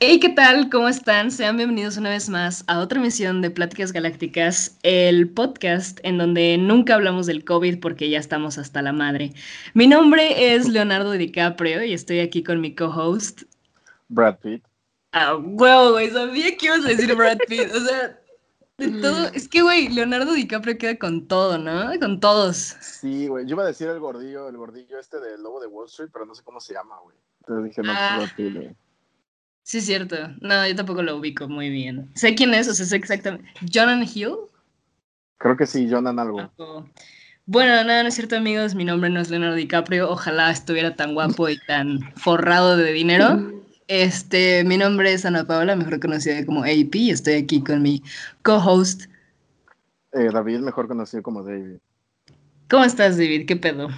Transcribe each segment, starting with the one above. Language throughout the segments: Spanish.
Hey, ¿qué tal? ¿Cómo están? Sean bienvenidos una vez más a otra emisión de Pláticas Galácticas, el podcast en donde nunca hablamos del COVID porque ya estamos hasta la madre. Mi nombre es Leonardo DiCaprio y estoy aquí con mi co-host. Brad Pitt. Ah, huevo, güey, sabía que ibas a decir Brad Pitt. O sea, de todo. Es que, güey, Leonardo DiCaprio queda con todo, ¿no? Con todos. Sí, güey. Yo iba a decir el gordillo, el gordillo este del lobo de Wall Street, pero no sé cómo se llama, güey. Entonces dije, no, Ah. Brad Pitt, güey. Sí, es cierto. No, yo tampoco lo ubico muy bien. Sé quién es, o sea, sé exactamente. Jonathan Hill. Creo que sí, Jonan algo. Bueno, nada, no es cierto, amigos. Mi nombre no es Leonardo DiCaprio. Ojalá estuviera tan guapo y tan forrado de dinero. Este, mi nombre es Ana Paola, mejor conocida como AP, y estoy aquí con mi co-host. Eh, David, mejor conocido como David. ¿Cómo estás, David? ¿Qué pedo?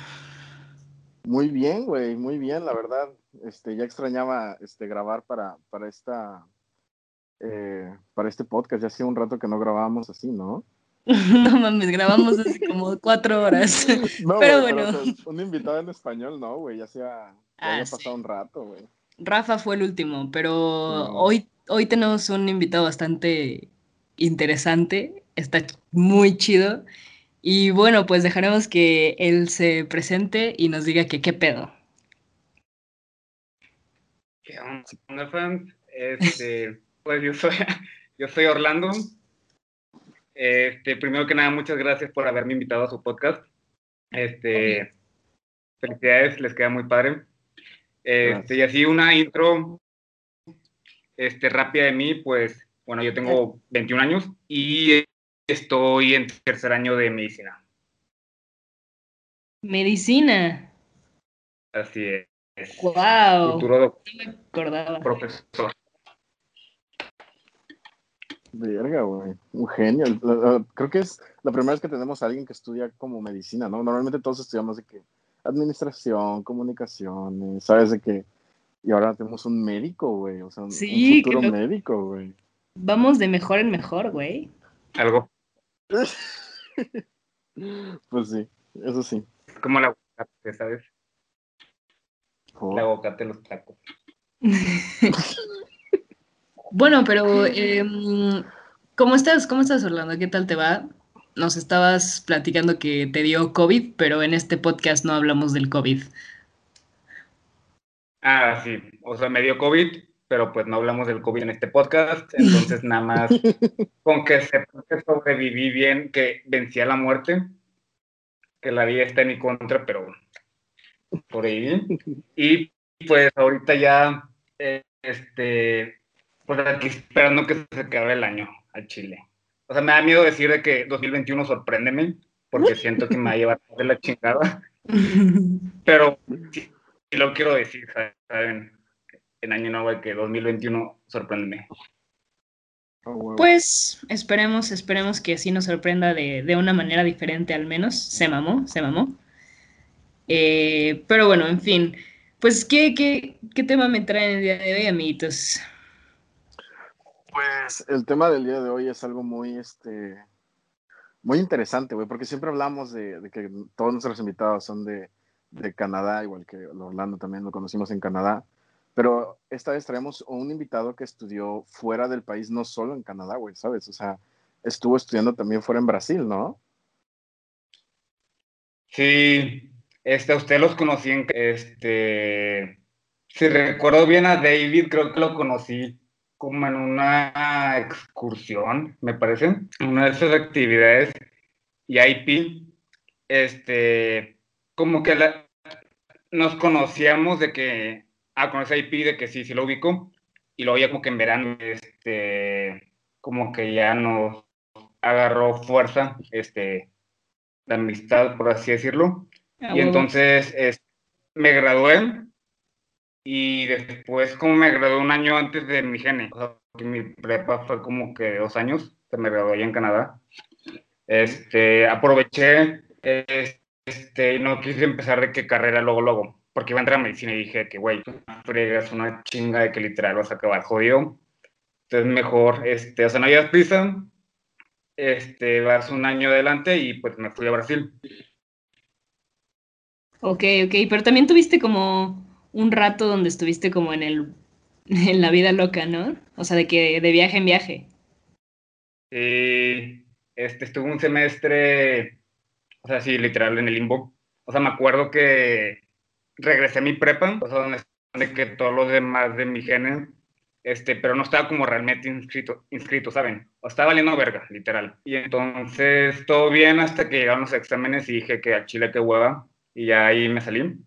Muy bien, güey, muy bien, la verdad. Este, ya extrañaba este, grabar para, para esta eh, para este podcast. Ya hacía un rato que no grabábamos así, ¿no? No mames, grabamos hace como cuatro horas. No, Pero bueno. o sea, un invitado en español, no, güey. Ya hacía, ya Ah, había sí. pasado un rato, güey. Rafa fue el último, pero No. hoy, hoy tenemos un invitado bastante interesante, está muy chido. Y bueno, pues dejaremos que él se presente y nos diga que qué pedo. ¿Qué onda, fans? Este, pues yo soy, yo soy Orlando. Este, primero que nada, muchas gracias por haberme invitado a su podcast. Este, felicidades, les queda muy padre. Este, y así una intro este, rápida de mí, pues, bueno, yo tengo 21 años y estoy en tercer año de medicina. Medicina. Así es. Wow. Futuro No me acordaba. profesor. Verga, güey. Un genio. La- la- Creo que es la primera vez que tenemos a alguien que estudia como medicina, ¿no? Normalmente todos estudiamos de que administración, comunicaciones, ¿sabes? De que. Y ahora tenemos un médico, güey. O sea, un, futuro qué médico, güey. Vamos de mejor en mejor, güey. Algo Pues sí, eso sí. como aguacate, ¿sabes? Oh. El aguacate, los tacos. Bueno, pero em, ¿cómo estás? ¿Cómo estás, Orlando? ¿Qué tal te va? Nos estabas platicando que te dio COVID, pero en este podcast no hablamos del COVID. Ah, sí. O sea, me dio COVID, pero pues no hablamos del COVID en este podcast. Entonces, nada más con que sepan que sobreviví bien, que vencí a la muerte, que la vida está en mi contra, pero sobreviví. Y pues ahorita ya, eh, este, pues aquí esperando que se acabe el año al Chile. O sea, me da miedo decir de que 2021 sorpréndeme, porque siento que me va a llevar de la chingada. Pero sí, sí lo quiero decir, ¿saben? En año nuevo que 2021 sorpréndeme. Huevo. Pues esperemos, esperemos que sí nos sorprenda de, de una manera diferente al menos. Se mamó, se mamó. Eh, pero bueno, en fin. Pues, ¿qué, qué, qué tema me traen el día de hoy, amiguitos? Pues el tema del día de hoy es algo muy, este, muy interesante, güey, porque siempre hablamos de, de que todos nuestros invitados son de, de Canadá, igual que Orlando también lo conocimos en Canadá, pero esta vez traemos un invitado que estudió fuera del país, no solo en Canadá, güey, ¿sabes? O sea, estuvo estudiando también fuera en Brasil, ¿no? Sí, este, usted los conocí en, este, si recuerdo bien a David, creo que lo conocí como en una excursión, me parece, una de esas actividades, y IP, este, como que nos conocíamos de que, ah, conocí a IP, de que sí, sí lo ubico, y luego ya como que en verano, este, como que ya nos agarró fuerza, este, la amistad, por así decirlo. Ah, Y entonces es- me gradué y después como me gradué un año antes de mi gene, o sea, que mi prepa fue como que dos años, que me gradué allá en Canadá. Este, aproveché, este, no quise empezar de qué carrera luego, luego, porque iba a entrar a medicina y dije que, güey, fregas una chinga de que literal vas a acabar jodido. Entonces mejor, este, o sea, no había prisa, este, vas un año adelante y pues me fui a Brasil. Ok, ok, pero también tuviste como un rato donde estuviste como en el en la vida loca, ¿no? O sea, de que de viaje en viaje. Sí, este, estuve un semestre, o sea, sí, literal, en el limbo. O sea, me acuerdo que regresé a mi prepa, o sea, donde, que todos los demás de mi género, este, pero no estaba como realmente inscrito, inscrito, ¿saben? O estaba valiendo verga, literal. Y entonces, todo bien hasta que llegaron los exámenes y dije que a Chile qué hueva, y ya ahí me salí.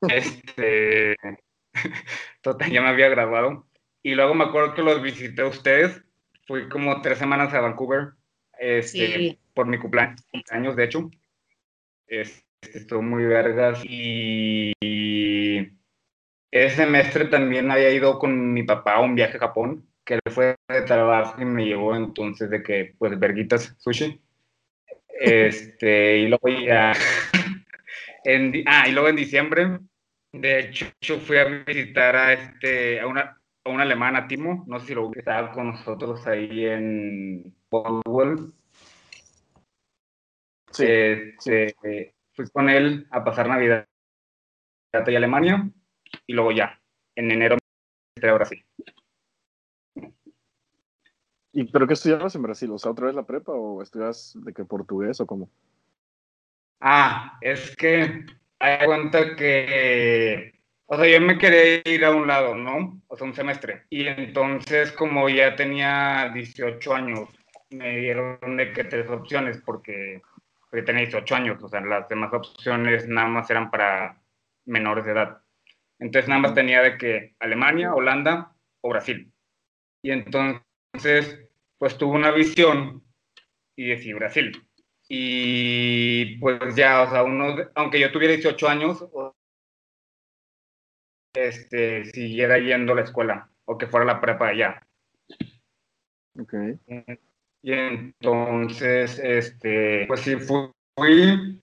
Este, total, ya me había graduado. Y luego me acuerdo que los visité a ustedes. Fui como tres semanas a Vancouver este, por mi cumpleaños, de hecho. Este, estuvo muy vergas. Y, ese semestre también había ido con mi papá a un viaje a Japón, que él fue de trabajo y me llevó entonces de que, pues, verguitas sushi. Este, y luego ya. En, ah, y luego en diciembre de hecho, yo fui a visitar a, este, a, una, a un alemán, a Timo, no sé si lo estaba con nosotros ahí en Boswell. Sí, este, Fui con él a pasar Navidad en Alemania y luego ya, en enero me a Brasil. ¿Y pero qué estudiabas en Brasil? ¿O sea, otra vez la prepa o estudias de qué portugués o cómo? Ah, es que hay cuenta que, o sea, yo me quería ir a un lado, ¿no? O sea, un semestre. Y entonces, como ya tenía 18 años, me dieron de que tres opciones, porque, porque tenía 18 años, o sea, las demás opciones nada más eran para menores de edad. Entonces, nada más tenía de que Alemania, Holanda o Brasil. Y entonces, pues tuve una visión y decidí Brasil. Y pues ya, o sea, uno, aunque yo tuviera 18 años, este, siguiera yendo a la escuela o que fuera la prepa allá. Ok. Y entonces, este, pues sí, fui,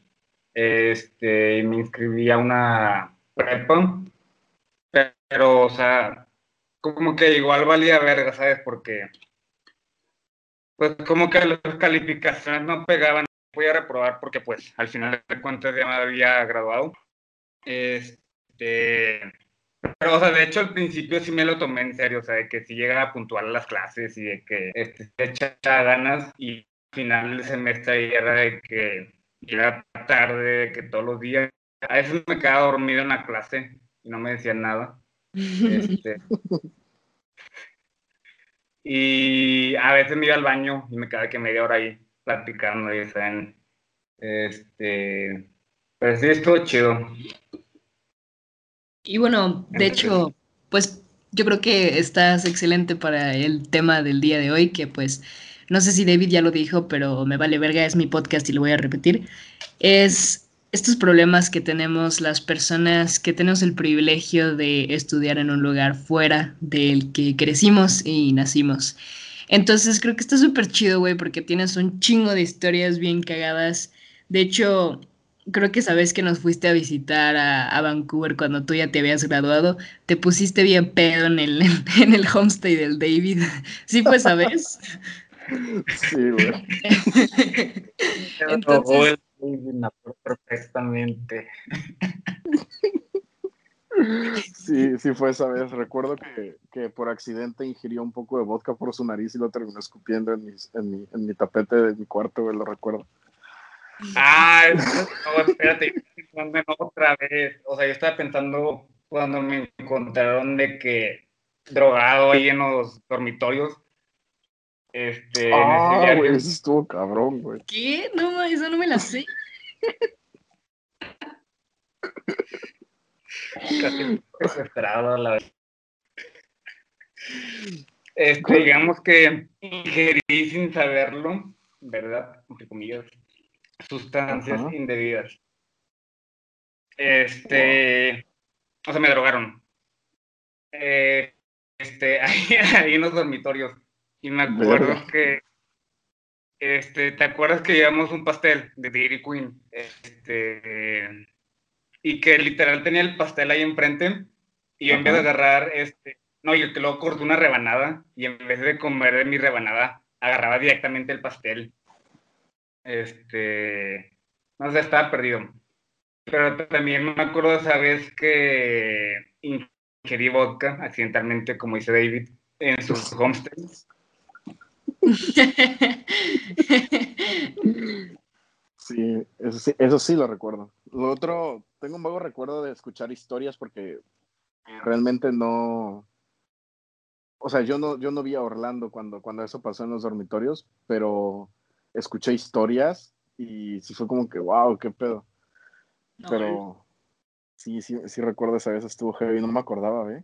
este, me inscribí a una prepa, pero, o sea, como que igual valía verga, ¿sabes? Porque, pues como que las calificaciones no pegaban voy a reprobar porque pues al final de cuentas ya me había graduado. Este, pero, o sea, de hecho al principio sí me lo tomé en serio, o sea, de que si llega a puntuar las clases y de que este, echa ganas y al final del semestre era de que llega tarde, de que todos los días, a veces me quedaba dormido en la clase y no me decían nada. Este, y a veces me iba al baño y me quedaba que media hora ahí platicando y están, este, pues sí, estuvo chido. Y bueno, de hecho, pues yo creo que estás excelente para el tema del día de hoy, que pues no sé si David ya lo dijo, pero me vale verga, es mi podcast y lo voy a repetir. Es estos problemas que tenemos las personas que tenemos el privilegio de estudiar en un lugar fuera del que crecimos y nacimos. Entonces creo que está súper chido, güey, porque tienes un chingo de historias bien cagadas. De hecho, creo que sabes que nos fuiste a visitar a, Vancouver cuando tú ya te habías graduado. Te pusiste bien pedo en el, en el homestay del David. ¿Sí pues sabes? Sí, güey. Entonces... perfectamente. Sí, sí fue esa vez. Recuerdo que, que, por accidente ingirió un poco de vodka por su nariz y lo terminó escupiendo en, en, mi, en mi tapete de mi cuarto, güey, lo recuerdo. Ah, no, espérate, pensando otra vez. O sea, yo estaba pensando cuando me encontraron de que drogado ahí en los dormitorios. Este, ah, güey, eso estuvo cabrón, güey. ¿Qué? No, eso no me la sé. Casi desesperado la este, digamos que ingerí sin saberlo, ¿verdad? Entre comillas, sustancias indebidas. Este, o sea, me drogaron. Eh, este, ahí, en los dormitorios. Y me acuerdo que, este, ¿te acuerdas que llevamos un pastel de Dairy Queen? Este, y que literal tenía el pastel ahí enfrente y yo en vez de agarrar, este, no, yo que luego corté una rebanada y en vez de comer de mi rebanada, agarraba directamente el pastel. Este, no sé, estaba perdido. Pero también me acuerdo de esa vez que ingerí vodka accidentalmente, como dice David, en su homestead. Sí eso, sí, eso sí lo recuerdo. Lo otro, tengo un vago recuerdo de escuchar historias porque realmente no, o sea, yo no, yo no vi a Orlando cuando, cuando eso pasó en los dormitorios, pero escuché historias y sí fue como que, wow, qué pedo. pero sí, sí, sí recuerdo esa vez estuvo heavy, no me acordaba, ¿ve?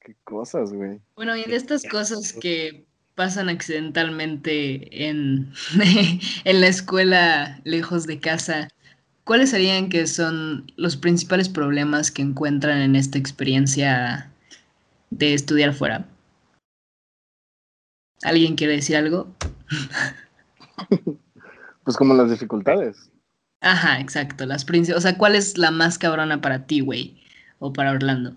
Qué cosas, güey. Bueno, y de estas cosas que pasan accidentalmente en, en la escuela lejos de casa, ¿cuáles serían que son los principales problemas que encuentran en esta experiencia de estudiar fuera? ¿Alguien quiere decir algo? pues como las dificultades. Ajá, exacto. Las o sea, ¿cuál es la más cabrona para ti, güey? O para Orlando.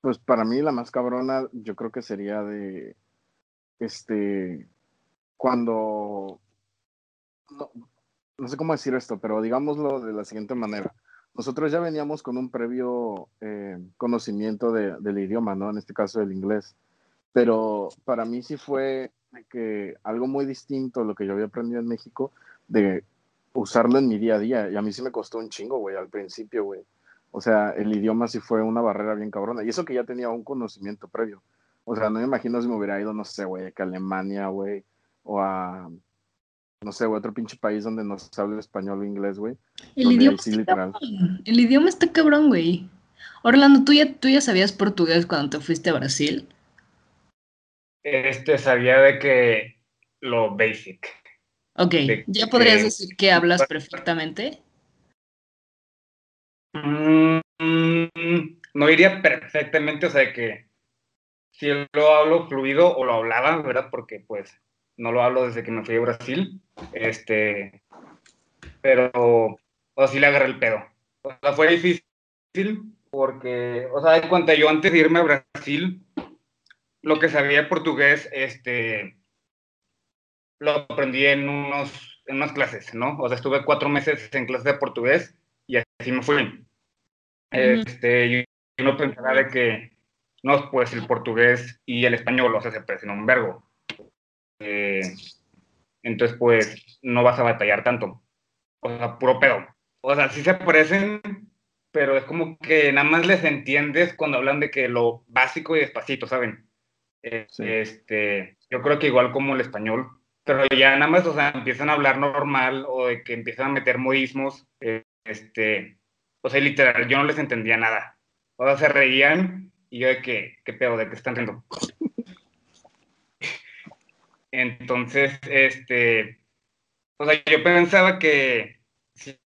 Pues para mí la más cabrona, yo creo que sería de este cuando no, no sé cómo decir esto, pero digámoslo de la siguiente manera. Nosotros ya veníamos con un previo eh, conocimiento de, del idioma, ¿no? En este caso del inglés. Pero para mí sí fue que algo muy distinto a lo que yo había aprendido en México, de usarlo en mi día a día. Y a mí sí me costó un chingo, güey, al principio, güey. O sea, el idioma sí fue una barrera bien cabrona. Y eso que ya tenía un conocimiento previo. O sea, no me imagino si me hubiera ido, no sé, güey, a Alemania, güey, o a, no sé, güey, otro pinche país donde no se habla español o inglés, güey. El idioma está literal. cabrón. El idioma está cabrón, güey. Orlando, ¿tú ya, ¿tú ya sabías portugués cuando te fuiste a Brasil? Este, sabía de que lo basic. Ok, ¿ya podrías decir que hablas perfectamente? Mm, no diría perfectamente, o sea, que si lo hablo fluido o lo hablaba, ¿verdad? Porque pues no lo hablo desde que me fui a Brasil, este, pero, o sí le agarré el pedo. O sea, fue difícil porque, o sea, de cuenta, yo antes de irme a Brasil, lo que sabía portugués, este, lo aprendí en, unos, en unas clases, ¿no? O sea, estuve cuatro meses en clases de portugués y así me fui. Este, yo, no pensaba de que, no, pues el portugués y el español, o sea, se parecen un verbo. Eh, entonces, pues, no vas a batallar tanto. O sea, puro pedo. O sea, sí se parecen, pero es como que nada más les entiendes cuando hablan de que lo básico y despacito, ¿saben? Este, yo creo que igual como el español, pero ya nada más, o sea, empiezan a hablar normal o de que empiezan a meter modismos, este, o sea, literal, yo no les entendía nada. O sea, se reían y yo de que, ¿qué pedo? ¿De qué están riendo? Entonces, este, o sea, yo pensaba que si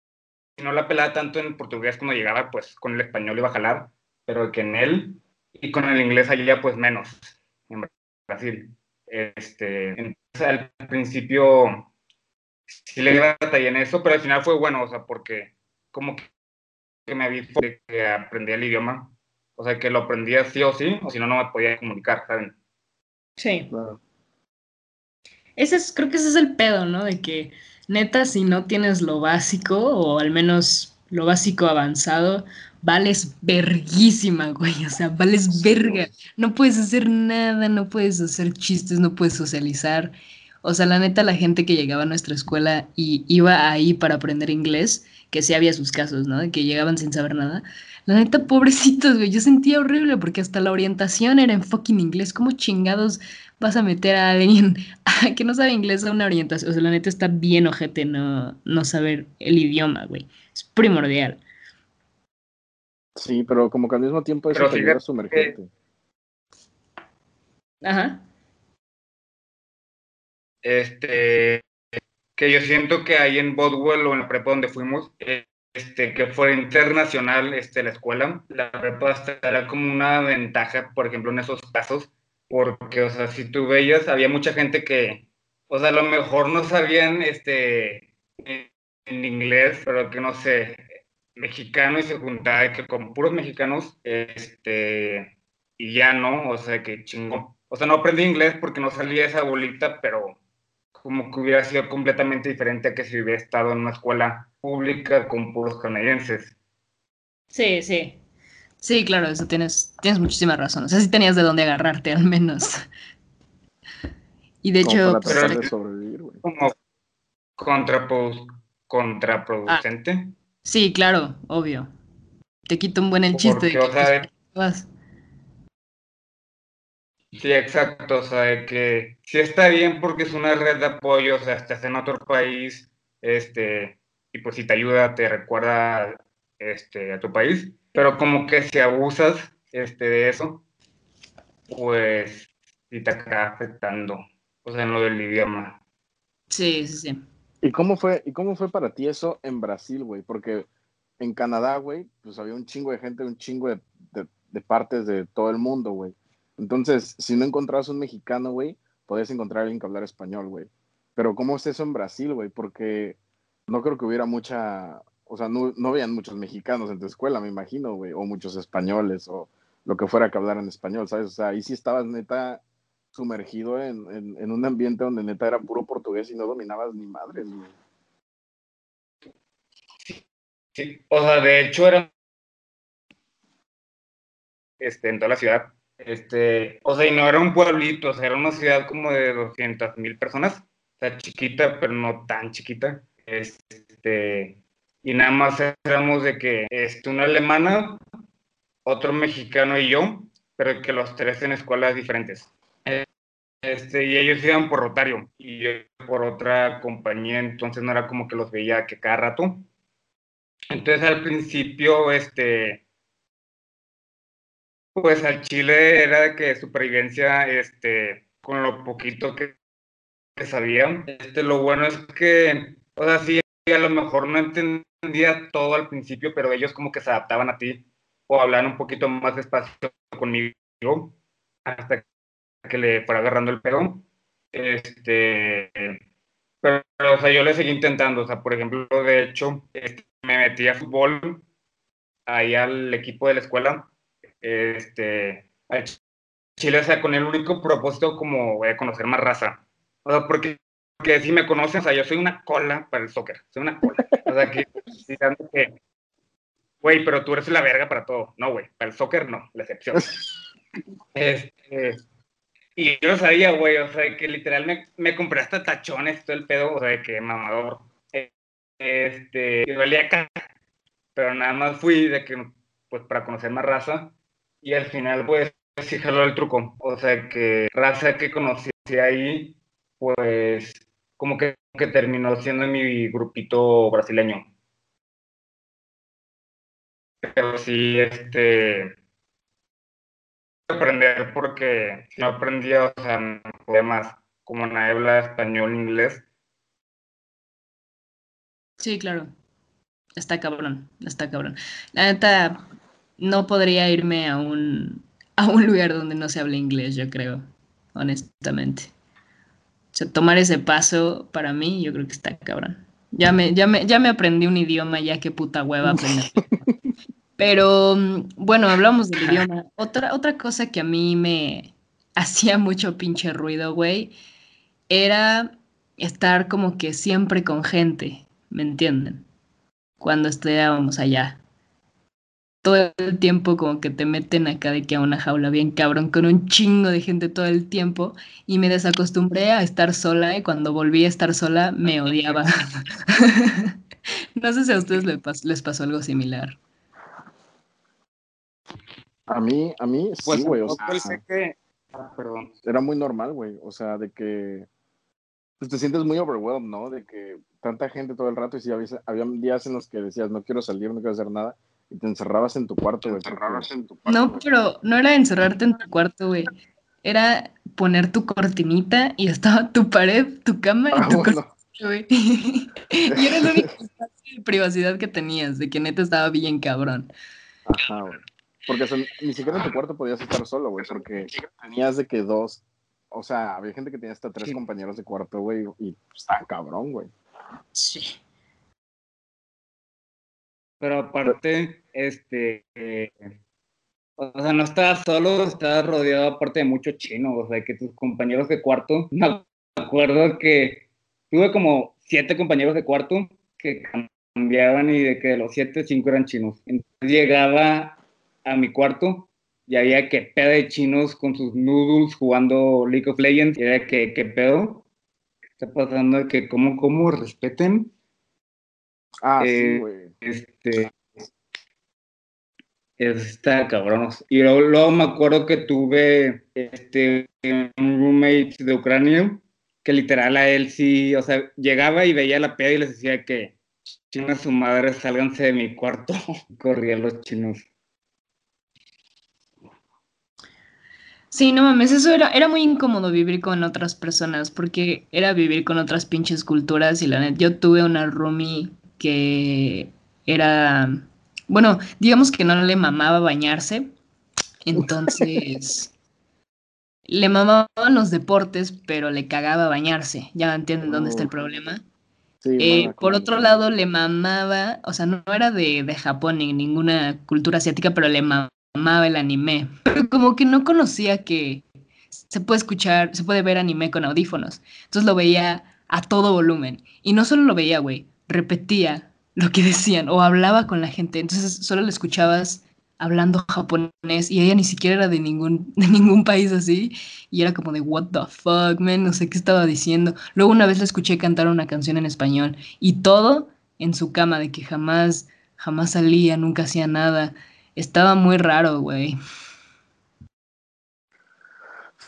no la pelaba tanto en portugués cuando llegaba, pues con el español iba a jalar, pero que en él y con el inglés allá, pues menos en Brasil. Este, entonces, al principio sí le iba a en eso, pero al final fue bueno, o sea, porque como que me había que aprendía el idioma, o sea, que lo aprendía sí o sí, o si no, no me podía comunicar, ¿saben? Sí. Ese es, creo que ese es el pedo, ¿no? De que neta, si no tienes lo básico, o al menos lo básico avanzado, vales verguísima, güey. O sea, vales verga. No puedes hacer nada, no puedes hacer chistes, no puedes socializar. O sea, la neta, la gente que llegaba a nuestra escuela y iba ahí para aprender inglés, que sí había sus casos, ¿no? De que llegaban sin saber nada. La neta, pobrecitos, güey. Yo sentía horrible porque hasta la orientación era en fucking inglés. ¿Cómo chingados vas a meter a alguien que no sabe inglés a una orientación? O sea, la neta está bien ojete no, no saber el idioma, güey. Es primordial. Sí, pero como que al mismo tiempo eso te ayuda a sumergirte. Ajá. Este, que yo siento que ahí en Bodwell o en la prepa donde fuimos, este, que fue internacional este, la escuela, la prepa estará como una ventaja, por ejemplo, en esos casos, porque, o sea, si tú veías, había mucha gente que, o sea, a lo mejor no sabían este, en inglés, pero que no sé, mexicano y se juntaba que con puros mexicanos, este, y ya no, o sea, que chingón. O sea, no aprendí inglés porque no salía esa bolita, pero como que hubiera sido completamente diferente a que si hubiera estado en una escuela pública con puros canadienses. Sí, sí. Sí, claro, eso tienes, tienes muchísima razón. O sea, sí tenías de dónde agarrarte al menos. Y de hecho... Para de sobrevivir, güey. Como contrapro- contraproducente. Sí, claro, obvio. Te quito un buen el chiste. de Porque, o que, sea, pues, de- vas. Sí, exacto, o sea, de que sí está bien porque es una red de apoyo, o sea, estás en otro país, este, y pues si te ayuda, te recuerda, este, a tu país, pero como que si abusas, este, de eso, pues sí te acaba afectando, o sea, en lo del idioma. Sí, sí, sí. ¿Y cómo fue, y cómo fue para ti eso en Brasil, güey? Porque en Canadá, güey, pues había un chingo de gente, un chingo de, de- de partes de todo el mundo, güey. Entonces, si no encontrabas un mexicano, güey, podías encontrar a alguien que hablara español, güey. Pero ¿cómo es eso en Brasil, güey? Porque no creo que hubiera mucha, o sea, no, no veían muchos mexicanos en tu escuela, me imagino, güey, o muchos españoles, o lo que fuera que hablaran español, ¿sabes? O sea, ahí sí estabas neta sumergido en, en, un ambiente donde neta era puro portugués y no dominabas ni madres. Sí, o sea, de hecho era este, en toda la ciudad. Este, o sea, y no era un pueblito, o sea, era una ciudad como de 200 mil personas. O sea, chiquita, pero no tan chiquita. Este, y nada más éramos de que este, una alemana, otro mexicano y yo, pero que los tres en escuelas diferentes. Este, y ellos iban por Rotario y yo por otra compañía, entonces no era como que los veía que cada rato. Entonces al principio, este, pues al Chile era de que supervivencia, este, con lo poquito que, que sabía. Este, lo bueno es que, o sea, sí, a lo mejor no entendía todo al principio, pero ellos como que se adaptaban a ti o hablaban un poquito más despacio conmigo hasta que le fuera agarrando el pedo. Este, pero, o sea, yo le seguí intentando, o sea, por ejemplo, de hecho, este, me metí a fútbol ahí al equipo de la escuela, este, al Chile, o sea, con el único propósito como de conocer más raza. O sea, porque, porque si me conocen, o sea, yo soy una cola para el soccer, soy una cola. O sea, que, que, güey, pero tú eres la verga para todo. No, güey, para el soccer no, la excepción. Este, y yo no sabía, güey, o sea, que literal me, me compré hasta tachones, todo el pedo, o sea, que mamador. Este, y valía acá, pero nada más fui de que, pues, para conocer más raza, y al final, pues, sí jaló el truco. O sea, que raza que conocí ahí, pues, como que, que terminó siendo mi grupito brasileño. Pero sí, este, aprender porque no aprendía, o sea, no. Como nadie habla español, inglés, Sí, claro. Está cabrón, está cabrón. La neta, no podría irme a un, a un lugar donde no se hable inglés, yo creo, honestamente. O sea, tomar ese paso para mí, yo creo que está cabrón. Ya me, ya me, ya me aprendí un idioma, ya qué puta hueva aprender. Pero mm, bueno, hablamos del idioma. Otra, otra cosa que a mí me hacía mucho pinche ruido, güey, era estar como que siempre con gente, ¿me entienden? Cuando estudiábamos allá. Todo el tiempo como que te meten acá de que a una jaula bien cabrón con un chingo de gente todo el tiempo y me desacostumbré a estar sola y cuando volví a estar sola me odiaba. No sé si a ustedes les pasó, les pasó algo similar. A mí, a mí sí, pues güey, o tampoco sea, sé que... Ah, perdón. era muy normal, güey. O sea, de que pues, te sientes muy overwhelmed, ¿no? De que tanta gente todo el rato y sí, había, había días en los que decías, no quiero salir, no quiero hacer nada, y te encerrabas en tu cuarto, güey. porque- en tu No, pero no era encerrarte en tu cuarto, güey. Era poner tu cortinita y estaba tu pared, tu cama y Ah, tu bueno, cortina, güey. Y era el único espacio de privacidad que tenías, de que neta estaba bien cabrón. ajá, güey. Porque ni siquiera en tu cuarto podías estar solo, güey, porque tenías de que dos, o sea, había gente que tenía hasta tres Sí. compañeros de cuarto, güey, y está cabrón, güey. Sí. Pero aparte, este, eh, o sea, no estabas solo, estabas rodeado aparte de muchos chinos, o sea, que tus compañeros de cuarto, me acuerdo que tuve como siete compañeros de cuarto que cambiaban y de que de los siete, cinco eran chinos. Entonces llegaba a mi cuarto y había que pedo de chinos con sus noodles jugando League of Legends y era que, que pedo. Está pasando que cómo, cómo respeten. Ah, sí, Eh, güey. Este. Está cabrón. Y luego, luego me acuerdo que tuve este, un roommate de Ucrania que literal a él sí, o sea, llegaba y veía la peda y les decía que chinga su madre, sálganse de mi cuarto. Corrían los chinos. Sí, no mames, eso era, era muy incómodo vivir con otras personas, porque era vivir con otras pinches culturas y la neta, yo tuve una roomie que era, bueno, digamos que no le mamaba bañarse, entonces le mamaban los deportes, pero le cagaba bañarse, ya entienden dónde está el problema. Sí, Eh, mala por otro lado, le mamaba, o sea, no era de, de Japón ni ninguna cultura asiática, pero le mamaba el anime. Pero como que no conocía que se puede escuchar, se puede ver anime con audífonos. Entonces lo veía a todo volumen. Y no solo lo veía, güey, repetía lo que decían o hablaba con la gente. Entonces solo le escuchabas hablando japonés y ella ni siquiera era de ningún, de ningún país así. Y era como de, what the fuck, man, no sé qué estaba diciendo. Luego una vez la escuché cantar una canción en español y todo en su cama, de que jamás, jamás salía, nunca hacía nada. Estaba muy raro, güey.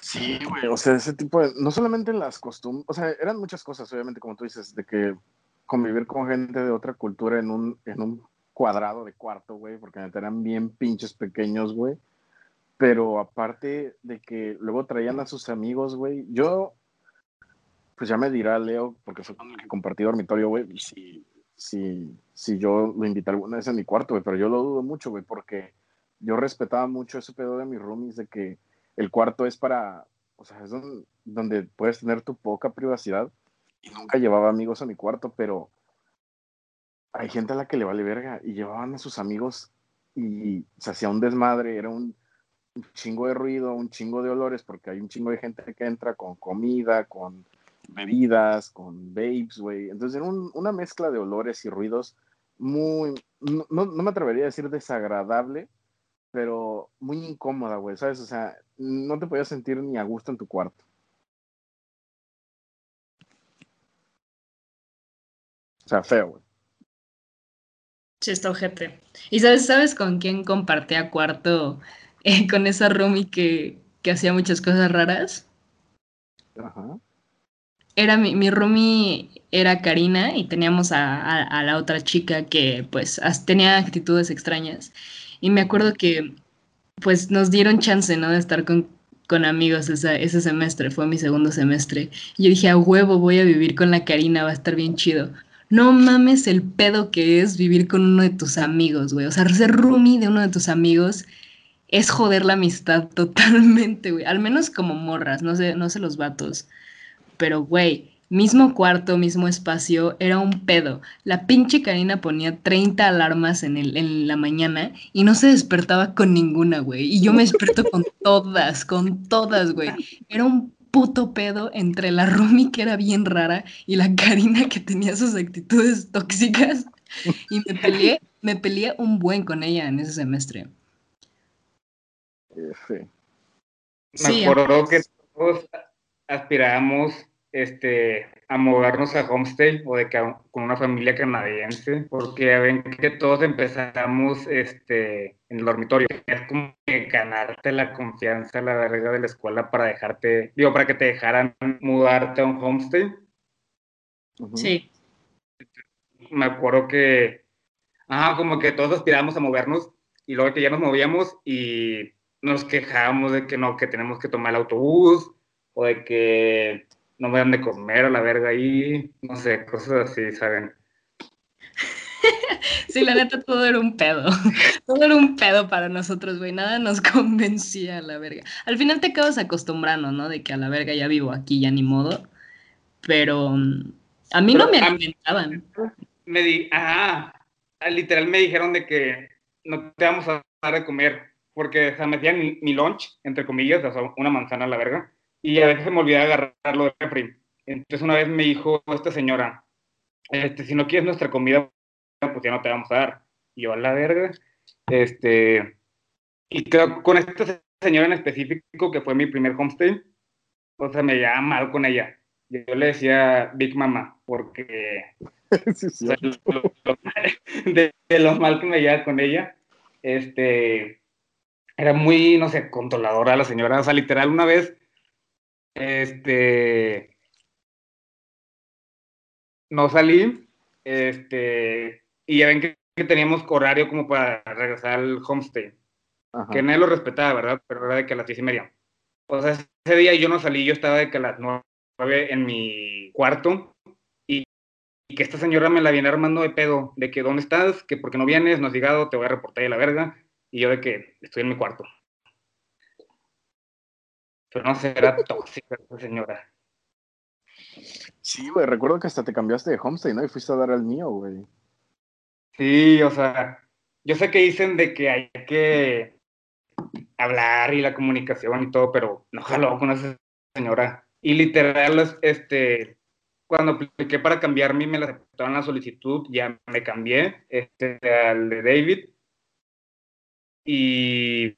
Sí, güey, o sea, ese tipo de, no solamente las costumbres, o sea, eran muchas cosas, obviamente, como tú dices, de que convivir con gente de otra cultura en un, en un cuadrado de cuarto, güey, porque neta eran bien pinches pequeños, güey, pero aparte de que luego traían a sus amigos, güey, yo, pues ya me dirá Leo, porque fue con el que compartí dormitorio, güey, si, si, si yo lo invité alguna vez a mi cuarto, güey, pero yo lo dudo mucho, güey, porque yo respetaba mucho ese pedo de mis roomies, de que el cuarto es para, o sea, es donde, donde puedes tener tu poca privacidad. Y nunca llevaba amigos a mi cuarto, pero hay gente a la que le vale verga y llevaban a sus amigos y se hacía un desmadre, era un, chingo de ruido, un chingo de olores, porque hay un chingo de gente que entra con comida, con bebidas, con babes, güey. Entonces era un- una mezcla de olores y ruidos muy, no, no- no me atrevería a decir desagradable, pero muy incómoda, güey, ¿sabes? O sea, no te podías sentir ni a gusto en tu cuarto. O sea, feo, güey. Sí, está ojete. ¿Y sabes, sabes con quién compartía cuarto eh, con esa roomie que, que hacía muchas cosas raras? Ajá. Era mi, mi roomie era Karina y teníamos a, a- a la otra chica que pues tenía actitudes extrañas. Y me acuerdo que pues nos dieron chance, ¿no? De estar con, con amigos esa- ese semestre, fue mi segundo semestre. Y yo dije, a huevo, voy a vivir con la Karina, va a estar bien chido. No mames el pedo que es vivir con uno de tus amigos, güey. O sea, ser roomie de uno de tus amigos es joder la amistad totalmente, güey. Al menos como morras, no sé, no sé los vatos. Pero, güey, mismo cuarto, mismo espacio, era un pedo. La pinche Karina ponía 30 alarmas en, el, en la mañana y no se despertaba con ninguna, güey. Y yo me desperto con todas, con todas, güey. Era un puto pedo entre la Rumi, que era bien rara, y la Karina, que tenía sus actitudes tóxicas. Y me peleé, me peleé un buen con ella en ese semestre. Me Sí, acuerdo que todos aspirábamos este, a movernos a homestay o de que a- con una familia canadiense, porque ven que todos empezamos este, en el dormitorio. Es como que ganarte la confianza, la verga de la escuela para dejarte, digo, para que te dejaran mudarte a un homestay. Sí. Me acuerdo que, ajá, como que todos aspirábamos a movernos y luego que ya nos movíamos y nos quejábamos de que no, que tenemos que tomar el autobús o de que no me dan de comer a la verga ahí, no sé, cosas así, ¿saben? Sí, la neta, todo era un pedo. Todo era un pedo para nosotros, güey. Nada nos convencía a la verga. Al final te acabas acostumbrando, ¿no? De que a la verga ya vivo aquí, ya ni modo. Pero mm, a mí no me alimentaban. Me di, ajá, ah, literal me dijeron de que no te vamos a dar de comer, porque o sea, me hacían mi, mi lunch, entre comillas, o sea, una manzana a la verga, y a veces me olvidaba agarrarlo de refri. Entonces una vez me dijo esta señora, este, si no quieres nuestra comida, pues ya no te vamos a dar. Y yo a la verga, este, Y creo con esta señora en específico, que fue mi primer homestay, o sea, me llevaba mal con ella. Yo le decía Big Mama, porque de, lo mal que me llevaba con ella, este, era muy, no sé, controladora la señora. O sea, literal, una vez, este, no salí, este, y ya ven que, teníamos horario como para regresar al homestay. Que nadie lo respetaba, ¿verdad? Pero era de que a las diez y media. O sea, ese día yo no salí, yo estaba de que a las nueve en mi cuarto y, que esta señora me la viene armando de pedo, de que ¿dónde estás? Que porque no vienes, no has llegado, te voy a reportar de la verga. Y yo de que estoy en mi cuarto. Pero no será tóxica esa señora. Sí, güey, recuerdo que hasta te cambiaste de homestay, ¿no? Y fuiste a dar al mío, güey. Sí, o sea, yo sé que dicen de que hay que hablar y la comunicación y todo, pero no jaló con esa señora. Y literal, este, cuando apliqué para cambiarme, me la aceptaron la solicitud, ya me cambié este, al de David. Y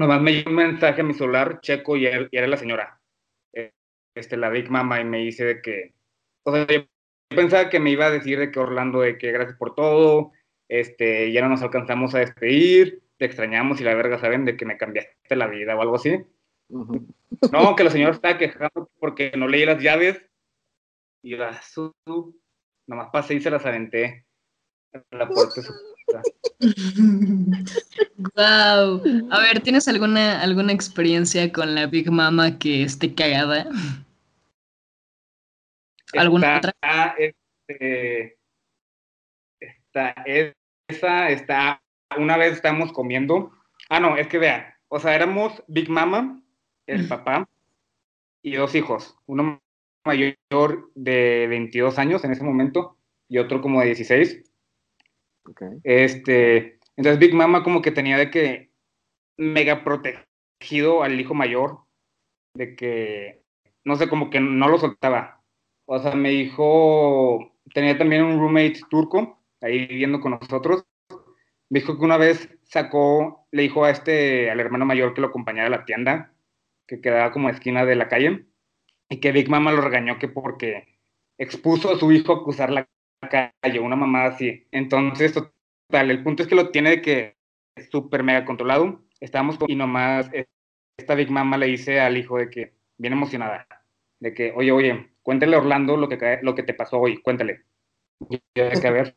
nomás me llegó un mensaje a mi celular, checo, y era, la señora, este, la Big Mama, y me dice de que, o sea, yo pensaba que me iba a decir de que Orlando, de que gracias por todo, este, ya no nos alcanzamos a despedir, te extrañamos y la verga saben de que me cambiaste la vida o algo así. No, que la señora estaba quejando porque no leí las llaves. Y la su, nomás pasé y se las aventé a la puerta de su Wow. A ver, ¿tienes alguna, alguna experiencia con la Big Mama que esté cagada? ¿Alguna otra? Este, está, esa está una vez estamos comiendo. Ah, no, es que vean, o sea, éramos Big Mama, el papá, y dos hijos. Uno mayor de 22 años en ese momento y otro como de 16. Este, entonces Big Mama como que tenía de que mega protegido al hijo mayor, de que, no sé, como que no lo soltaba. O sea, me dijo, tenía también un roommate turco ahí viviendo con nosotros dijo que una vez sacó, le dijo a este, al hermano mayor que lo acompañara a la tienda, que quedaba como esquina de la calle, y que Big Mama lo regañó que porque expuso a su hijo a acusar la calle, una mamá así. Entonces, total, el punto es que lo tiene de que es súper mega controlado. Estábamos y nomás esta Big Mama le dice al hijo de que, bien emocionada, de que, oye, oye, cuéntale a Orlando lo que, lo que te pasó hoy, cuéntale. Y yo de que, a ver,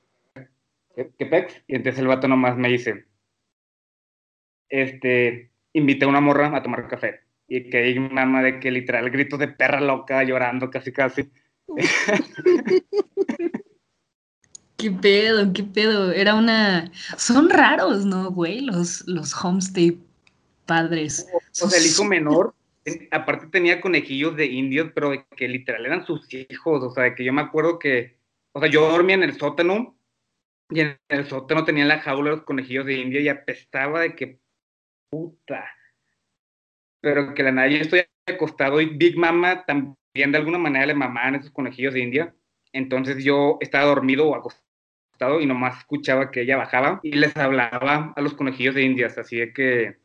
¿qué, pex? Y entonces el vato nomás me dice, este, invité a una morra a tomar café. Y que hay mamá de que literal gritos de perra loca llorando casi casi. ¿Qué pedo? ¿Qué pedo? Era una... Son raros, ¿no, güey? Los, los homestay padres. O, sea, el hijo menor, aparte tenía conejillos de indios, pero que literal eran sus hijos. O sea, que yo me acuerdo que... O sea, yo dormía en el sótano y en el sótano tenía la jaula de los conejillos de India y apestaba de que puta. Pero que la nada yo estoy acostado y Big Mama también de alguna manera le mamaban esos conejillos de India. Entonces yo estaba dormido o acostado y nomás escuchaba que ella bajaba y les hablaba a los conejillos de India. Así de que.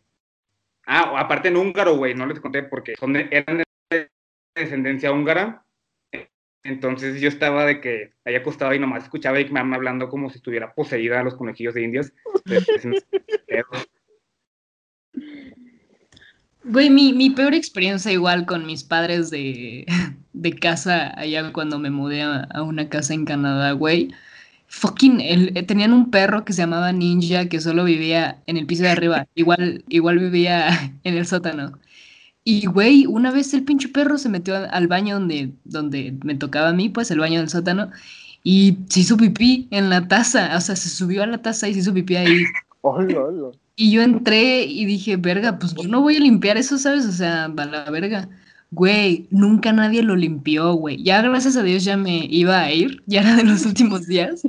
Ah, aparte en húngaro, güey, no les conté porque son eran de descendencia húngara entonces yo estaba de que ahí acostado y nomás escuchaba a Big Mama hablando como si estuviera poseída a los conejillos de indios. Güey, mi, mi, peor experiencia igual con mis padres de, de casa allá cuando me mudé a, una casa en Canadá, güey. Fucking, el, tenían un perro que se llamaba Ninja que solo vivía en el piso de arriba. Igual, igual vivía en el sótano. Y, güey, una vez el pinche perro se metió al baño donde, donde me tocaba a mí, pues el baño del sótano, y se hizo pipí en la taza. O sea, se subió a la taza y se hizo pipí ahí. Hola, hola. Y yo entré y dije, verga, pues yo no voy a limpiar eso, ¿sabes? O sea, va la verga. Güey, nunca nadie lo limpió, güey. Ya gracias a Dios ya me iba a ir, ya era de los últimos días.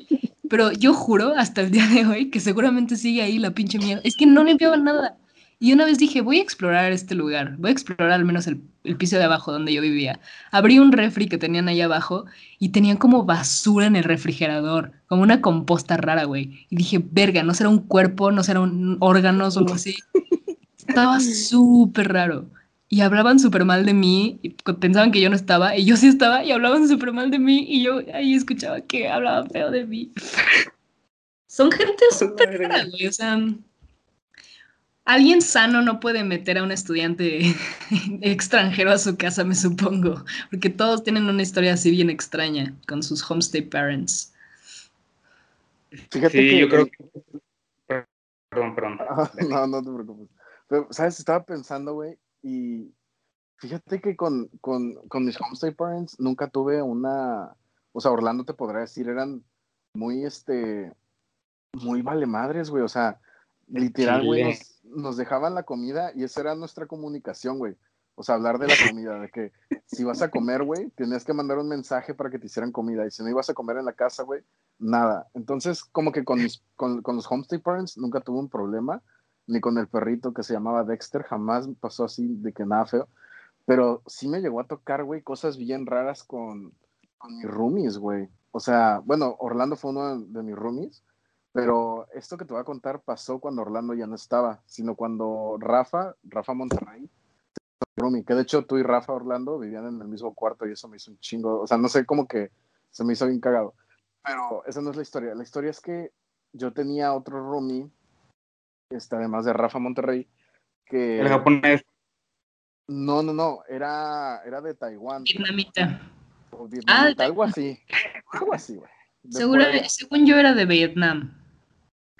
Pero yo juro hasta el día de hoy que seguramente sigue ahí la pinche mierda. Es que no limpiaban nada. Y una vez dije, voy a explorar este lugar, voy a explorar al menos el, piso de abajo donde yo vivía. Abrí un refri que tenían ahí abajo y tenían como basura en el refrigerador, como una composta rara, güey. Y dije, verga, no será un cuerpo, no será un órgano o algo así. Estaba súper raro. Y hablaban súper mal de mí, y pensaban que yo no estaba, y yo sí estaba, y hablaban súper mal de mí, y yo ahí escuchaba que hablaban feo de mí. Son gente súper rara, güey, o sea, alguien sano no puede meter a un estudiante extranjero a su casa, me supongo, porque todos tienen una historia así bien extraña con sus homestay parents. Fíjate sí, que yo creo que... Perdón, perdón. no, no te preocupes. Pero, ¿sabes? Estaba pensando, güey, y fíjate que con, con, con mis homestay parents nunca tuve una... O sea, Orlando te podrá decir, eran muy, este, muy vale madres, güey. O sea, literal, güey, nos, nos, dejaban la comida y esa era nuestra comunicación, güey. O sea, hablar de la comida, de que si vas a comer, güey, tenías que mandar un mensaje para que te hicieran comida. Y si no ibas a comer en la casa, güey, nada. Entonces, como que con, mis, con, con los homestay parents nunca tuve un problema, ni con el perrito que se llamaba Dexter, jamás pasó así de que nada feo. Pero sí me llegó a tocar, güey, cosas bien raras con, con mis roomies, güey. O sea, bueno, Orlando fue uno de mis roomies, pero esto que te voy a contar pasó cuando Orlando ya no estaba, sino cuando Rafa, Rafa Monterrey, que de hecho tú y Rafa Orlando vivían en el mismo cuarto y eso me hizo un chingo, o sea, no sé cómo que se me hizo bien cagado. Pero esa no es la historia. La historia es que yo tenía otro roomie, este, además de Rafa Monterrey, que... El japonés. No, no, no, era, era de Taiwán. Vietnamita. ah, algo así. Algo así, güey. según yo era de Vietnam.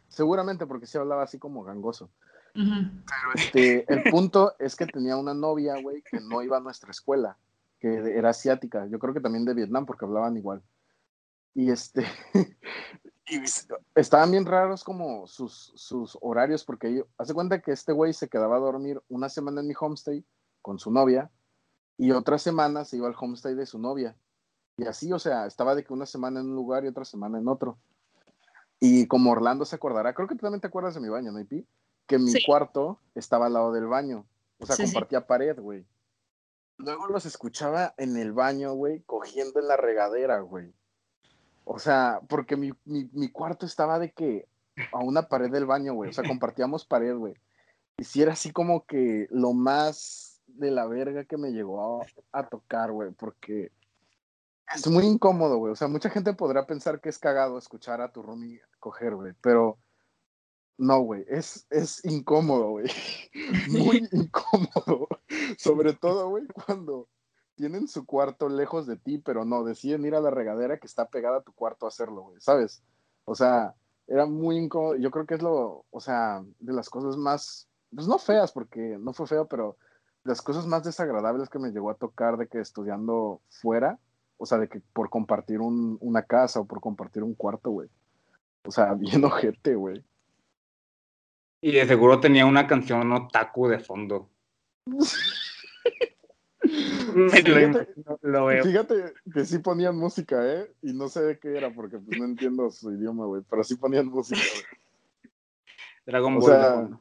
Seguramente porque se hablaba así como gangoso. Pero este, el punto es que tenía una novia, güey, que no iba a nuestra escuela, que era asiática. Yo creo que también de Vietnam porque hablaban igual. Y este, estaban bien raros como sus, sus horarios porque yo, hace cuenta que este güey se quedaba a dormir una semana en mi homestay con su novia y otra semana se iba al homestay de su novia. Y así, o sea, estaba de que una semana en un lugar y otra semana en otro. Y como Orlando se acordará, creo que tú también te acuerdas de mi baño, ¿no, Ipi? Que mi cuarto estaba al lado del baño. O sea, compartía pared, güey. Luego los escuchaba en el baño, güey, cogiendo en la regadera, güey. O sea, porque mi, mi, cuarto estaba de que a una pared del baño, güey. O sea, compartíamos pared, güey. Y si era así como que lo más de la verga que me llegó a, a tocar, güey, porque es muy incómodo, güey. O sea, mucha gente podrá pensar que es cagado escuchar a tu roomie coger, güey, pero no, güey, es, es incómodo, güey. Muy incómodo. Sobre todo, güey, cuando tienen su cuarto lejos de ti, pero no, deciden ir a la regadera que está pegada a tu cuarto a hacerlo, güey, ¿sabes? O sea, era muy incómodo. Yo creo que es lo, o sea, de las cosas más, pues no feas, porque no fue feo, pero las cosas más desagradables que me llegó a tocar de que estudiando fuera, o sea, de que por compartir un, una casa o por compartir un cuarto, güey. O sea, bien ojete, güey. Y de seguro tenía una canción otaku de fondo. fíjate, lo, veo. fíjate que sí ponían música, ¿eh? Y no sé de qué era porque pues, no entiendo su idioma, güey. Pero sí ponían música, güey. Dragon Ball.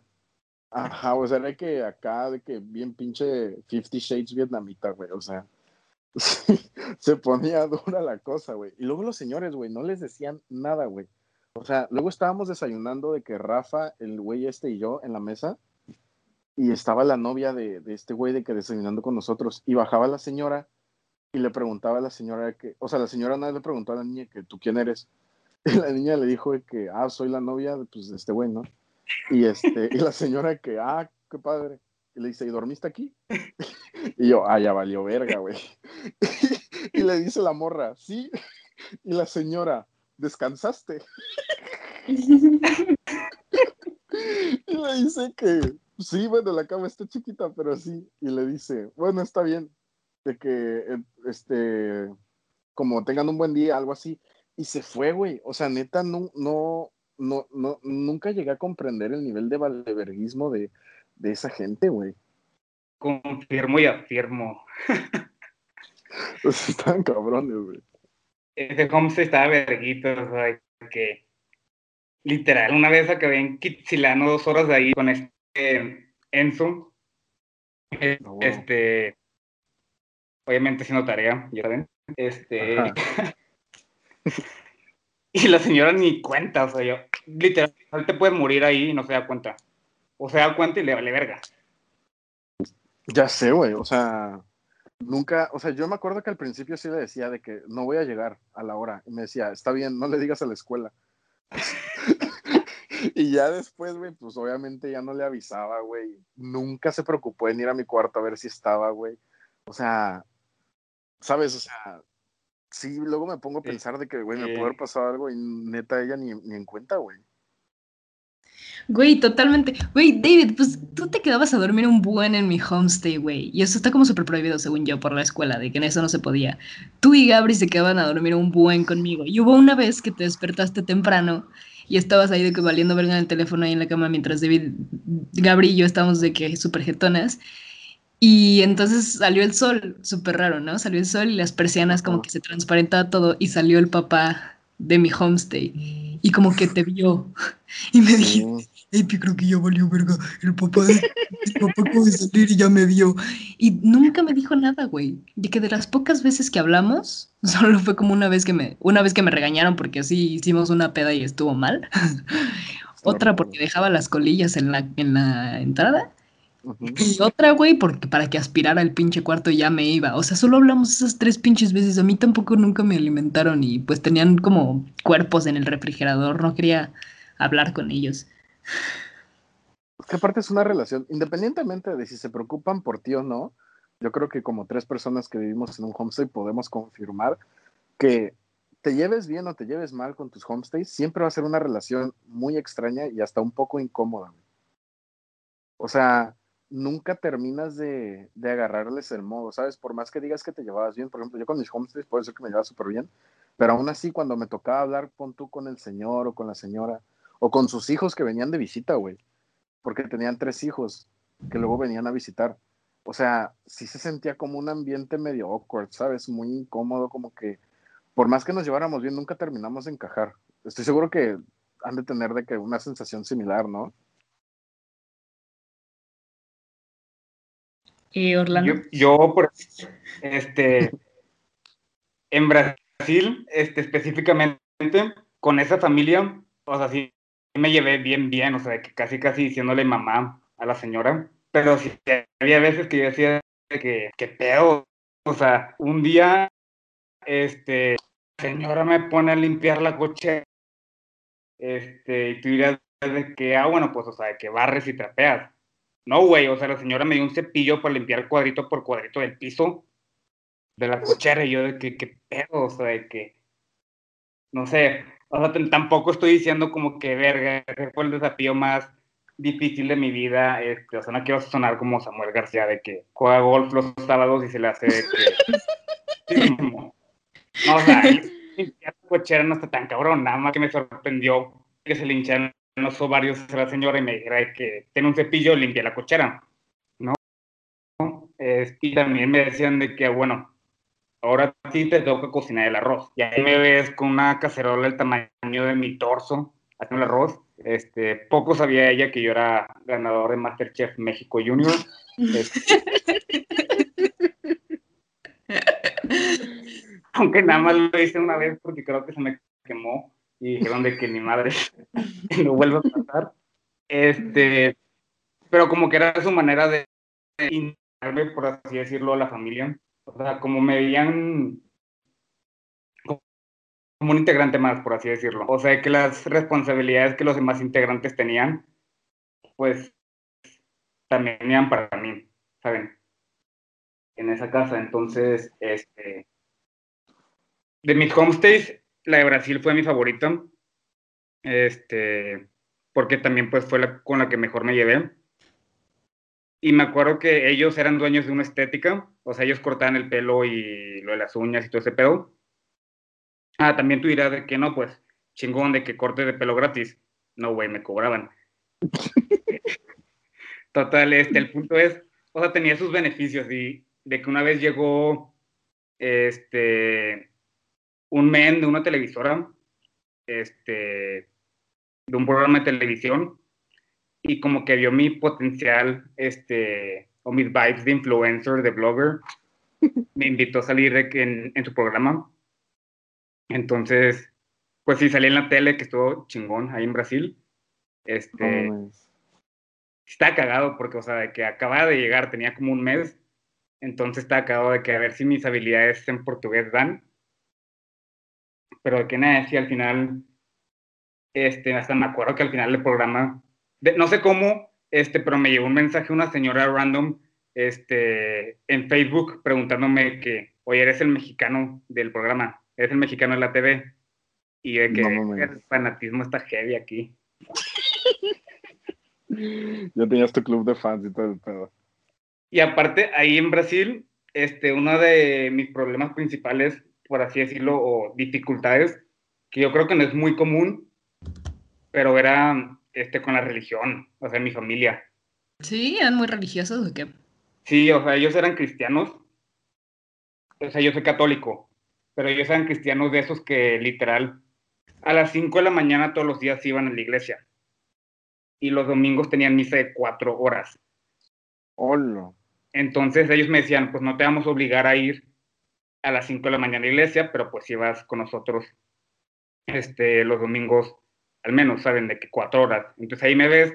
Ajá, o sea, era que acá, de que bien pinche Fifty Shades vietnamita, güey. O sea, se ponía dura la cosa, güey. Y luego los señores, güey, no les decían nada, güey. O sea, luego estábamos desayunando de que Rafa, el güey este y yo en la mesa, y estaba la novia de, este güey de que desayunando con nosotros, y bajaba la señora y le preguntaba a la señora que, o sea, la señora nada le preguntó a la niña que tú quién eres. Y la niña le dijo que, ah, soy la novia pues, de este güey, ¿no? Y, este, y la señora que, ah, qué padre. Y le dice, ¿y dormiste aquí? Y yo, ah, ya valió verga, güey. Y le dice la morra, sí. Y la señora, ¿descansaste? y le dice que, sí, bueno, la cama está chiquita, pero sí. Y le dice, bueno, está bien, de que, este, como tengan un buen día, algo así. Y se fue, güey. O sea, neta, no, no, no, no, nunca llegué a comprender el nivel de valeverguismo de, de esa gente, güey. Confirmo y afirmo. Pues estaban cabrones, güey. Ese homestead estaba verguito, o sea, que literal, una vez acabé en Kitsilano dos horas de ahí con este Enzo. Eh, ah, este, obviamente haciendo tarea, ya saben. Este. y la señora ni cuenta, o sea, yo, literal, te puede morir ahí y no se da cuenta. O sea, cuenta y le vale verga. Ya sé, güey, o sea, nunca, o sea, yo me acuerdo que al principio sí le decía de que no voy a llegar a la hora. Y me decía, está bien, no le digas a la escuela. y ya después, güey, pues obviamente ya no le avisaba, güey. Nunca se preocupó en ir a mi cuarto a ver si estaba, güey. O sea, ¿sabes? O sea, sí, luego me pongo a pensar de que, güey, me puede haber pasado algo y neta ella ni, ni en cuenta, güey. Güey, totalmente. Güey, David, pues tú te quedabas a dormir un buen en mi homestay, güey. Y eso está como súper prohibido, según yo, por la escuela, de que en eso no se podía. Tú y Gabri se quedaban a dormir un buen conmigo. Y hubo una vez que te despertaste temprano y estabas ahí de que valiendo verga en el teléfono ahí en la cama mientras David, Gabri y yo estábamos de que súper jetonas. Y entonces salió el sol, súper raro, ¿no? Salió el sol y las persianas como que se transparentaba todo y salió el papá de mi homestay y como que te vio y me dijo, Ey, creo que ya valió verga. El papá de, el papá acaba de salir y ya me vio. Y nunca me dijo nada, güey. De que de las pocas veces que hablamos, solo fue como una vez que me, una vez que me regañaron porque así hicimos una peda y estuvo mal. otra porque dejaba las colillas en la, en la entrada. Y otra, güey, porque para que aspirara el pinche cuarto ya me iba. O sea, solo hablamos esas tres pinches veces. A mí tampoco nunca me alimentaron y pues tenían como cuerpos en el refrigerador. No quería hablar con ellos. Es que aparte es una relación, independientemente de si se preocupan por ti o no, yo creo que como tres personas que vivimos en un homestay podemos confirmar que te lleves bien o te lleves mal con tus homestays, siempre va a ser una relación muy extraña y hasta un poco incómoda. O sea, nunca terminas de, de, agarrarles el modo, ¿sabes? Por más que digas que te llevabas bien, por ejemplo, yo con mis homestays puede ser que me llevaba súper bien, pero aún así cuando me tocaba hablar, con tú con el señor o con la señora, o con sus hijos que venían de visita, güey. Porque tenían tres hijos que luego venían a visitar. O sea, sí se sentía como un ambiente medio awkward, ¿sabes? Muy incómodo, como que por más que nos lleváramos bien, nunca terminamos de encajar. Estoy seguro que han de tener de que una sensación similar, ¿no? ¿Y Orlando? Yo, yo por este, en Brasil, este, específicamente, con esa familia, o sea, sí, me llevé bien, bien, o sea, que casi, casi diciéndole mamá a la señora, pero sí, había veces que yo decía que, que pedo, o sea, un día, este, señora me pone a limpiar la coche, este, y tú dirías de que, ah, bueno, pues, o sea, que barres y trapeas. No, güey, o sea, la señora me dio un cepillo para limpiar cuadrito por cuadrito del piso de la cochera, y yo de que, qué pedo, o sea, de que, no sé, o sea, tampoco estoy diciendo como que, verga, ese fue el desafío más difícil de mi vida. Este, o sea, no quiero sonar como Samuel García de que juega golf los sábados y se le hace de que... no, o sea, limpiar la cochera no está tan cabrón. Nada más que me sorprendió que se le hincharon los ovarios a la señora y me dijera que tiene un cepillo, limpia la cochera. ¿No? y también me decían de que, bueno, ahora sí te toca cocinar el arroz. Y ahí me ves con una cacerola del tamaño de mi torso haciendo el arroz. Este, poco sabía ella que yo era ganador de Masterchef México Junior. Este, aunque nada más lo hice una vez porque creo que se me quemó y dijeron de que mi madre no vuelva a pasar. Este, pero como que era su manera de integrarme, por así decirlo, a la familia. O sea, como me veían como un integrante más, por así decirlo. O sea, que las responsabilidades que los demás integrantes tenían, pues también eran para mí, ¿saben? En esa casa. Entonces, este, de mis homestays, la de Brasil fue mi favorita. Este, porque también pues fue la con la que mejor me llevé. Y me acuerdo que ellos eran dueños de una estética, o sea, ellos cortaban el pelo y lo de las uñas y todo ese pedo. Ah, también tú dirás de que no, pues, chingón de que corte de pelo gratis. No, güey, me cobraban. Total, este, el punto es, o sea, tenía sus beneficios y de que una vez llegó, este, un men de una televisora, este, de un programa de televisión, y como que vio mi potencial, este, o mis vibes de influencer, de blogger, me invitó a salir en, en su programa. Entonces, pues sí, salí en la tele, que estuvo chingón ahí en Brasil. Este, está cagado porque, o sea, de que acababa de llegar, tenía como un mes, entonces estaba cagado de que a ver si mis habilidades en portugués dan. Pero de que nada, decía al final, este, hasta me acuerdo que al final del programa, no sé cómo, este, pero me llegó un mensaje una señora random este, en Facebook preguntándome que, oye, eres el mexicano del programa, eres el mexicano de la TV. Y de que el fanatismo está heavy aquí. Ya tenías tu club de fans y todo el pedo. Y aparte, ahí en Brasil, este, uno de mis problemas principales, por así decirlo, o dificultades, que yo creo que no es muy común, pero era este, con la religión, o sea, mi familia. Sí, eran muy religiosos o qué? Sí, o sea, ellos eran cristianos. O sea, yo soy católico, pero ellos eran cristianos de esos que literal a las 5 de la mañana todos los días iban a la iglesia. Y los domingos tenían misa de cuatro horas. Hola. Entonces ellos me decían, pues no te vamos a obligar a ir a las 5 de la mañana iglesia, pero pues si vas con nosotros este, los domingos, al menos, saben, de que cuatro horas. Entonces ahí me ves,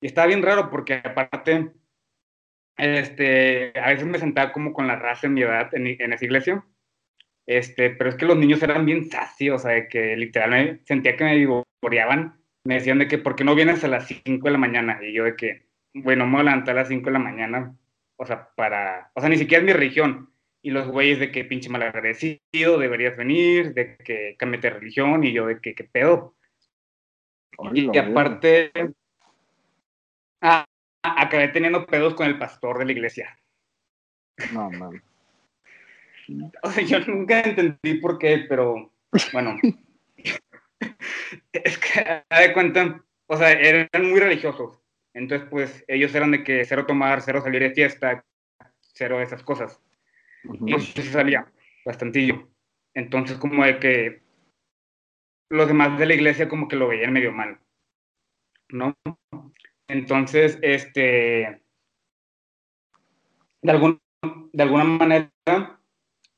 y está bien raro porque aparte, este, a veces me sentaba como con la raza en mi edad en, esa iglesia, este, pero es que los niños eran bien sacios, o sea, de que literalmente sentía que me divorciaban, me decían de que, ¿por qué no vienes a las 5 de la mañana? Y yo de que, bueno, me voy a levantar a las 5 de la mañana, o sea, para, o sea, ni siquiera es mi religión, y los güeyes de que pinche malagradecido, deberías venir, de que cambie de religión, y yo de que, ¿qué pedo? y, aparte, ah, acabé teniendo pedos con el pastor de la iglesia. No, man. O sea, yo nunca entendí por qué, pero bueno. es que, de cuenta, o sea, eran muy religiosos. Entonces, pues, ellos eran de que cero tomar, cero salir de fiesta, cero de esas cosas. Y eso salía bastantillo. Entonces, como de que los demás de la iglesia como que lo veían medio mal, ¿no? Entonces, este, de, algún, de alguna manera,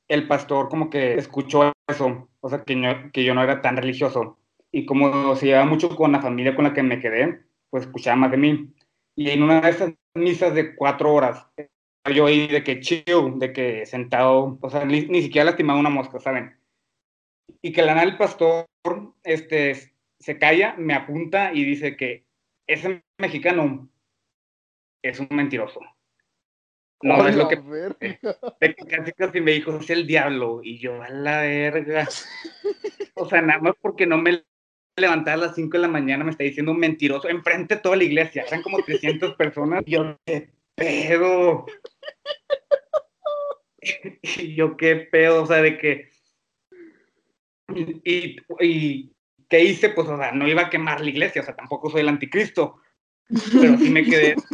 el pastor como que escuchó eso, o sea, que yo, que yo no era tan religioso. Y como se llevaba mucho con la familia con la que me quedé, pues escuchaba más de mí. Y en una de esas misas de cuatro horas, yo ahí de que chill, de que sentado, o sea, ni, ni siquiera lastimaba una mosca, ¿saben? Y que la nada el pastor este, se calla, me apunta y dice que ese mexicano es un mentiroso. No, es lo que... casi casi me dijo, es el diablo. Y yo, a la verga. O sea, nada más porque no me levantaba a las 5 de la mañana me está diciendo un mentiroso enfrente de toda la iglesia. Eran como 300 personas. Y yo, qué pedo. y yo, qué pedo. O sea, de que... Y, y, ¿qué hice? Pues, o sea, no iba a quemar la iglesia. O sea, tampoco soy el anticristo. Pero sí me quedé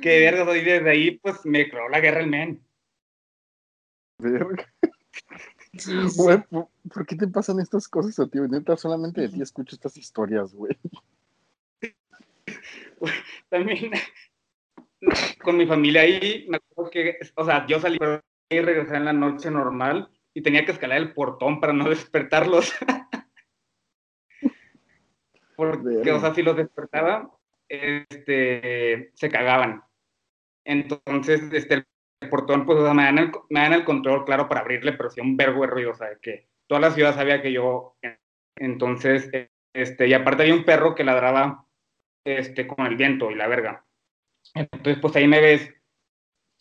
que verga, y desde ahí pues me creó la guerra el men. Verga. Güey, ¿por, qué te pasan estas cosas a ti? Neta, solamente de ti escucho estas historias, güey. También con mi familia ahí, me acuerdo que, o sea, yo salí y regresé en la noche normal y tenía que escalar el portón para no despertarlos. Porque, o sea, si los despertaba, este, se cagaban. Entonces, este, el portón, pues, me, dan el, me dan el control, claro, para abrirle, pero sí un vergo de ruido, o sea, que toda la ciudad sabía que yo, entonces, este, y aparte había un perro que ladraba, este, con el viento y la verga. Entonces, pues ahí me ves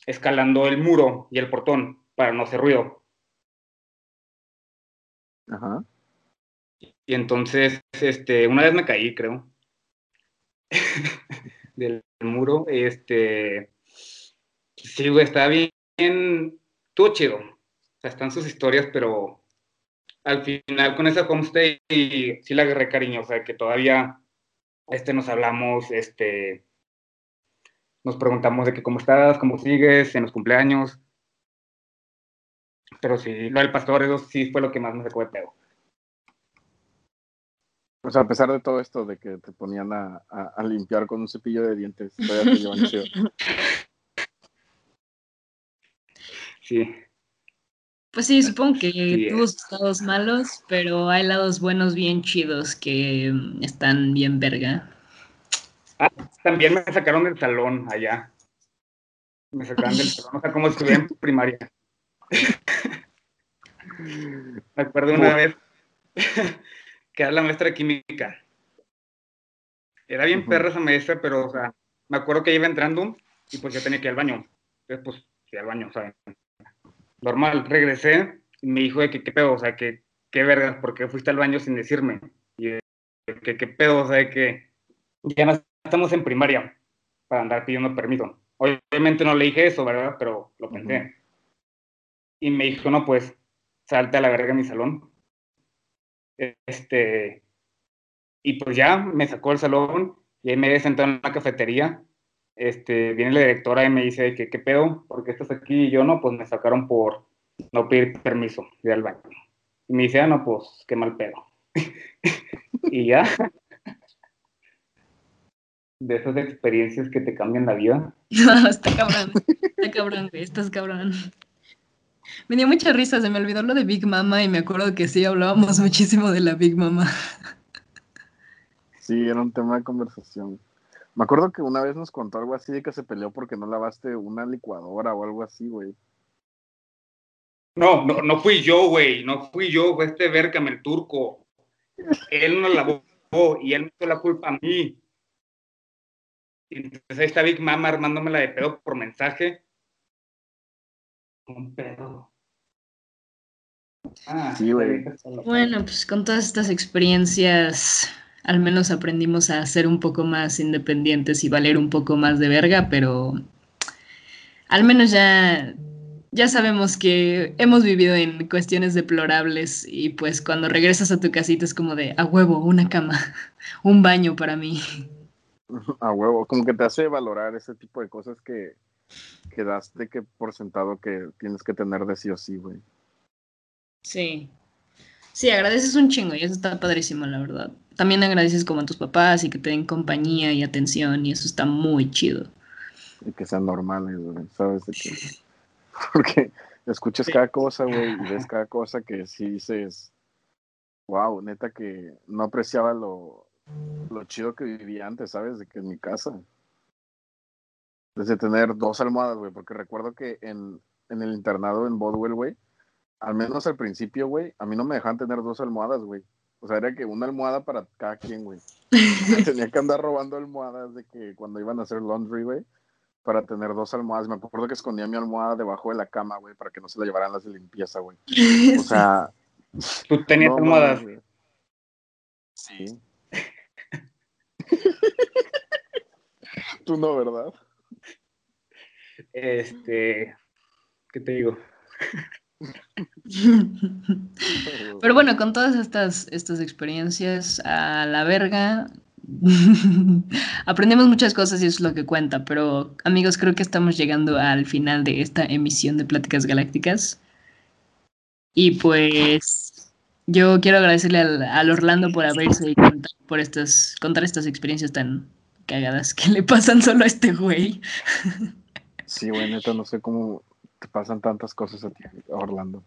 escalando el muro y el portón para no hacer ruido. Ajá. Y entonces, este, una vez me caí, creo, del muro, este, Sí, güey, está bien, todo chido. O sea, están sus historias, pero al final con esa homestay sí la agarré cariño, o sea, que todavía este, nos hablamos, este, nos preguntamos de que cómo estás, cómo sigues en los cumpleaños. Pero sí, lo del pastor, eso sí fue lo que más me sacó de pedo. O sea, a pesar de todo esto de que te ponían a, a, limpiar con un cepillo de dientes, todavía te llevan chido. Sí. Pues sí, supongo que tuvo sus lados malos, pero hay lados buenos bien chidos que están bien verga. Ah, también me sacaron del salón allá. Me sacaron del salón, o sea, como estuve en primaria. me acuerdo una vez que era la maestra de química. Era bien perra esa maestra, pero, o sea, me acuerdo que iba entrando y pues yo tenía que ir al baño. Entonces, pues, fui al baño, ¿saben? Normal, regresé y me dijo de que qué pedo, o sea, que qué vergas, ¿por qué fuiste al baño sin decirme? Y que qué pedo, o sea, que ya no estamos en primaria para andar pidiendo permiso. Obviamente no le dije eso, ¿verdad? Pero lo pensé. Y me dijo, no, pues, salte a la verga de mi salón. Este, y pues ya me sacó del salón y ahí me he sentado en la cafetería. Este, viene la directora y me dice que qué pedo, ¿por qué estás aquí? Y yo no, pues me sacaron por no pedir permiso de ir al baño. Y me dice, ah, no, pues qué mal pedo. y ya. De esas experiencias que te cambian la vida. No, está cabrón. Está cabrón, güey. Estás cabrón. Me dio mucha risa, se me olvidó lo de Big Mama y me acuerdo que sí hablábamos muchísimo de la Big Mama. Sí, era un tema de conversación. Me acuerdo que una vez nos contó algo así de que se peleó porque no lavaste una licuadora o algo así, güey. No, no, no fui yo, güey. No fui yo, fue este Berkham, el turco. Él no lavó y él me dio la culpa a mí. Entonces ahí está Big Mama armándomela de pedo por mensaje. Un pedo. Ah, sí, güey. Bueno, pues con todas estas experiencias, al menos aprendimos a ser un poco más independientes y valer un poco más de verga, pero al menos ya, ya sabemos que hemos vivido en cuestiones deplorables y pues cuando regresas a tu casita es como de a huevo, una cama, un baño para mí. A huevo, como que te hace valorar ese tipo de cosas que, que das de que por sentado que tienes que tener de sí o sí, güey. Sí. Sí, agradeces un chingo y eso está padrísimo, la verdad. También agradeces como a tus papás y que te den compañía y atención y eso está muy chido. Y que sean normales, güey, ¿sabes? De que... Porque escuchas cada cosa, güey, y ves cada cosa que sí dices, wow, neta que no apreciaba lo, lo chido que vivía antes, ¿sabes? De que en mi casa. Desde tener dos almohadas, güey, porque recuerdo que en, en el internado en Bodwell, güey, al menos al principio, güey, a mí no me dejaban tener dos almohadas, güey. O sea, era que una almohada para cada quien, güey. Tenía que andar robando almohadas de que cuando iban a hacer laundry, güey, para tener dos almohadas. Me acuerdo que escondía mi almohada debajo de la cama, güey, para que no se la llevaran las de limpieza, güey. O sea... ¿Tú tenías no, almohadas? güey. Sí. Tú no, ¿verdad? Este, ¿qué te digo? Pero bueno, con todas estas, estas experiencias a la verga, aprendemos muchas cosas y eso es lo que cuenta. Pero amigos, creo que estamos llegando al final de esta emisión de Pláticas Galácticas. Y pues yo quiero agradecerle al, al Orlando por abrirse por estas, contar estas experiencias tan cagadas que le pasan solo a este güey. Sí, güey, neta, no sé cómo te pasan tantas cosas a ti, Orlando.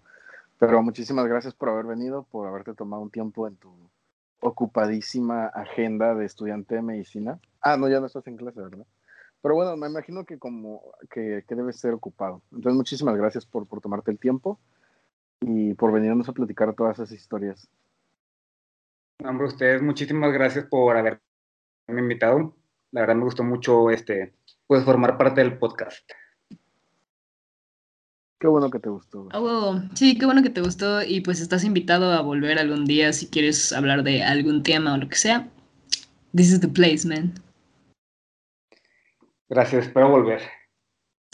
Pero muchísimas gracias por haber venido, por haberte tomado un tiempo en tu ocupadísima agenda de estudiante de medicina. Ah, no, ya no estás en clase, ¿verdad? Pero bueno, me imagino que como que, que debes ser ocupado. Entonces, muchísimas gracias por, por tomarte el tiempo y por venirnos a platicar todas esas historias. Hombre, ustedes, muchísimas gracias por haberme invitado. La verdad me gustó mucho este, pues formar parte del podcast. Qué bueno que te gustó. Sí, qué bueno que te gustó y pues estás invitado a volver algún día si quieres hablar de algún tema o lo que sea. This is the place, man. Gracias, espero volver.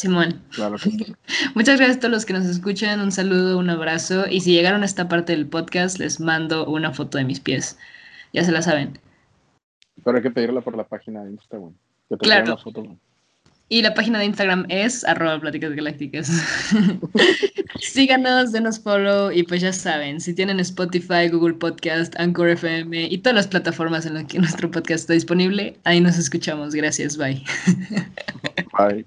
Simón. Claro que sí. Muchas gracias a todos los que nos escuchan. Un saludo, un abrazo. Y si llegaron a esta parte del podcast, les mando una foto de mis pies. Ya se la saben. Pero hay que pedirla por la página de Instagram. Que te Claro. la foto. Y la página de Instagram es arroba pláticas galácticas. Síganos, denos follow y pues ya saben, si tienen Spotify, Google Podcast, Anchor FM y todas las plataformas en las que nuestro podcast está disponible, ahí nos escuchamos. Gracias, bye. Bye.